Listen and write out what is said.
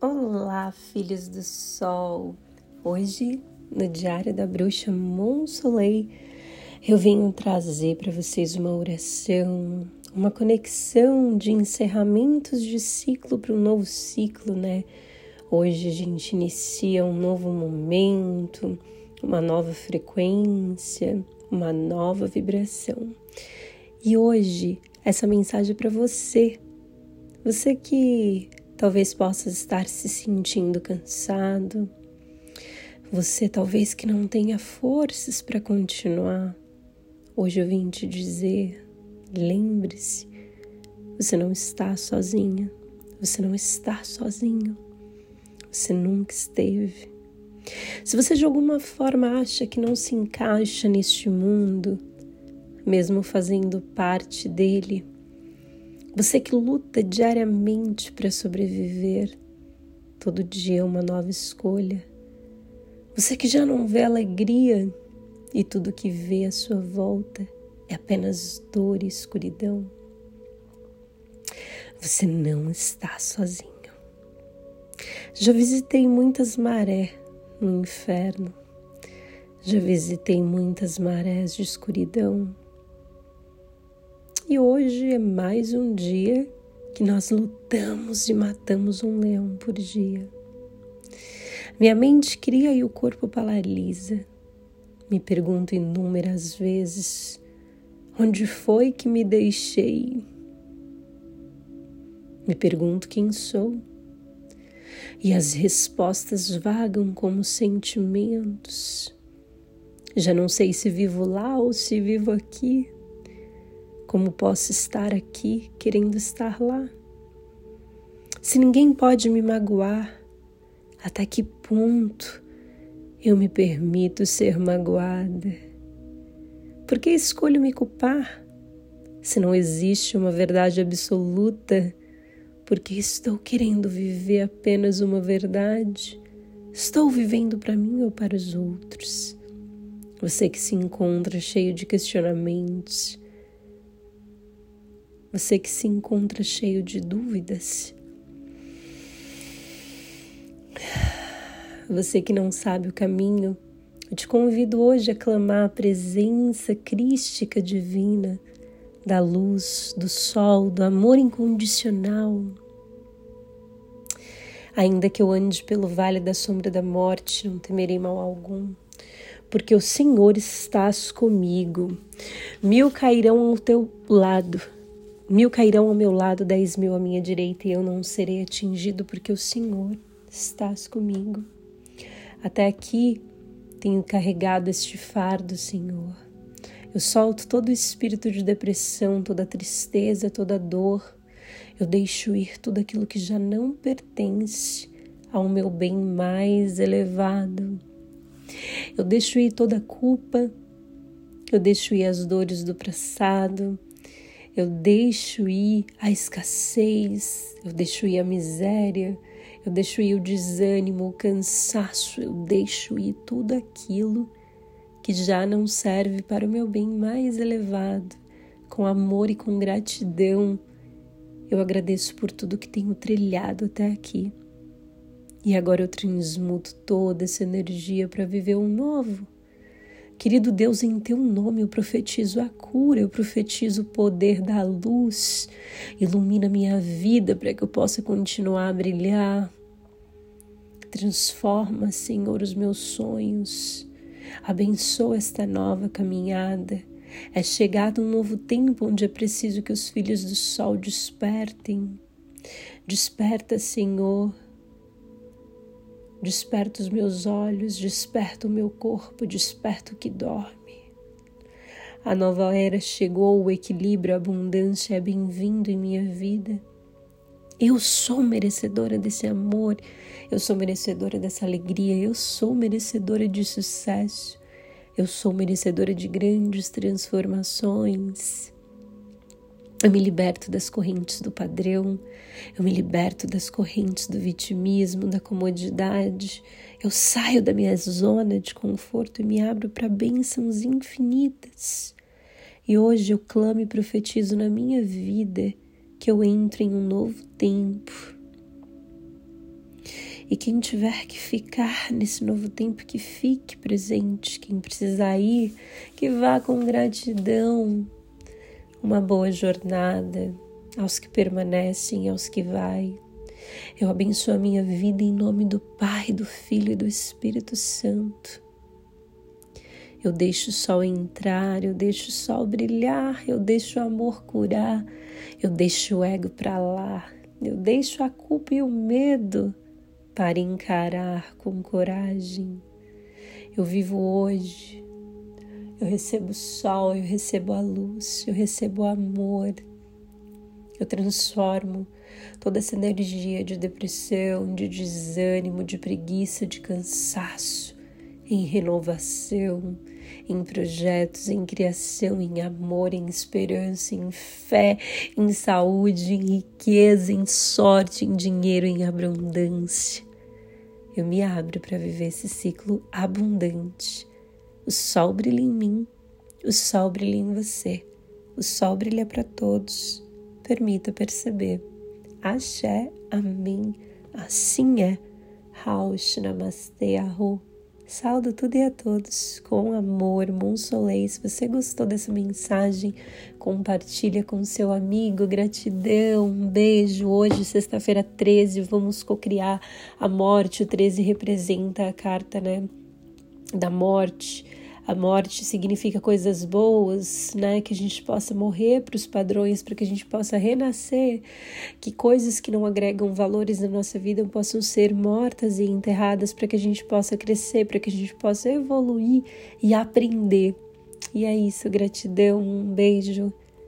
Olá, filhos do sol! Hoje, no Diário da Bruxa Monsoleil, eu venho trazer para vocês uma oração, uma conexão de encerramentos de ciclo para um novo ciclo, né? Hoje a gente inicia um novo momento, uma nova frequência, uma nova vibração. E hoje, essa mensagem é para você, você que Talvez possa estar se sentindo cansado. Você talvez que não tenha forças para continuar. Hoje eu vim te dizer: lembre-se, você não está sozinha. Você não está sozinho. Você nunca esteve. Se você de alguma forma acha que não se encaixa neste mundo, mesmo fazendo parte dele, você que luta diariamente para sobreviver, todo dia é uma nova escolha. Você que já não vê alegria e tudo que vê à sua volta é apenas dor e escuridão. Você não está sozinho. Já visitei muitas marés no inferno. Já visitei muitas marés de escuridão e hoje é mais um dia que nós lutamos e matamos um leão por dia. Minha mente cria e o corpo paralisa. Me pergunto inúmeras vezes onde foi que me deixei. Me pergunto quem sou. E as respostas vagam como sentimentos. Já não sei se vivo lá ou se vivo aqui. Como posso estar aqui querendo estar lá? Se ninguém pode me magoar, até que ponto eu me permito ser magoada? Por que escolho me culpar? Se não existe uma verdade absoluta, porque estou querendo viver apenas uma verdade? Estou vivendo para mim ou para os outros? Você que se encontra cheio de questionamentos, você que se encontra cheio de dúvidas. Você que não sabe o caminho, eu te convido hoje a clamar a presença crística divina da luz, do sol, do amor incondicional. Ainda que eu ande pelo vale da sombra da morte, não temerei mal algum, porque o Senhor estás comigo. Mil cairão ao teu lado Mil cairão ao meu lado, dez mil à minha direita, e eu não serei atingido, porque o Senhor estás comigo. Até aqui tenho carregado este fardo, Senhor. Eu solto todo o espírito de depressão, toda tristeza, toda dor. Eu deixo ir tudo aquilo que já não pertence ao meu bem mais elevado. Eu deixo ir toda a culpa, eu deixo ir as dores do passado, eu deixo ir a escassez, eu deixo ir a miséria, eu deixo ir o desânimo, o cansaço, eu deixo ir tudo aquilo que já não serve para o meu bem mais elevado. Com amor e com gratidão, eu agradeço por tudo que tenho trilhado até aqui. E agora eu transmuto toda essa energia para viver um novo Querido Deus, em teu nome eu profetizo a cura, eu profetizo o poder da luz. Ilumina minha vida para que eu possa continuar a brilhar. Transforma, Senhor, os meus sonhos. Abençoa esta nova caminhada. É chegado um novo tempo onde é preciso que os filhos do sol despertem. Desperta, Senhor Desperta os meus olhos, desperta o meu corpo, desperta o que dorme. A nova era chegou, o equilíbrio, a abundância é bem-vindo em minha vida. Eu sou merecedora desse amor, eu sou merecedora dessa alegria, eu sou merecedora de sucesso, eu sou merecedora de grandes transformações. Eu me liberto das correntes do padrão, eu me liberto das correntes do vitimismo, da comodidade. Eu saio da minha zona de conforto e me abro para bênçãos infinitas. E hoje eu clamo e profetizo na minha vida que eu entro em um novo tempo. E quem tiver que ficar nesse novo tempo, que fique presente. Quem precisar ir, que vá com gratidão. Uma boa jornada aos que permanecem, aos que vai. Eu abençoo a minha vida em nome do Pai, do Filho e do Espírito Santo. Eu deixo o sol entrar, eu deixo o sol brilhar, eu deixo o amor curar, eu deixo o ego para lá, eu deixo a culpa e o medo para encarar com coragem. Eu vivo hoje, eu recebo o sol, eu recebo a luz, eu recebo o amor. Eu transformo toda essa energia de depressão, de desânimo, de preguiça, de cansaço em renovação, em projetos, em criação, em amor, em esperança, em fé, em saúde, em riqueza, em sorte, em dinheiro, em abundância. Eu me abro para viver esse ciclo abundante. O sol brilha em mim, o sol brilha em você, o sol brilha para todos. Permita perceber. Axé, amém. Assim é. Raush, namastê, arro. Saldo tudo e a todos com amor, Monsolei. Se você gostou dessa mensagem, compartilha com seu amigo. Gratidão, um beijo. Hoje, sexta-feira 13, vamos cocriar a morte. O 13 representa a carta, né, da morte a morte significa coisas boas, né? Que a gente possa morrer para os padrões, para que a gente possa renascer, que coisas que não agregam valores na nossa vida possam ser mortas e enterradas, para que a gente possa crescer, para que a gente possa evoluir e aprender. E é isso, gratidão, um beijo.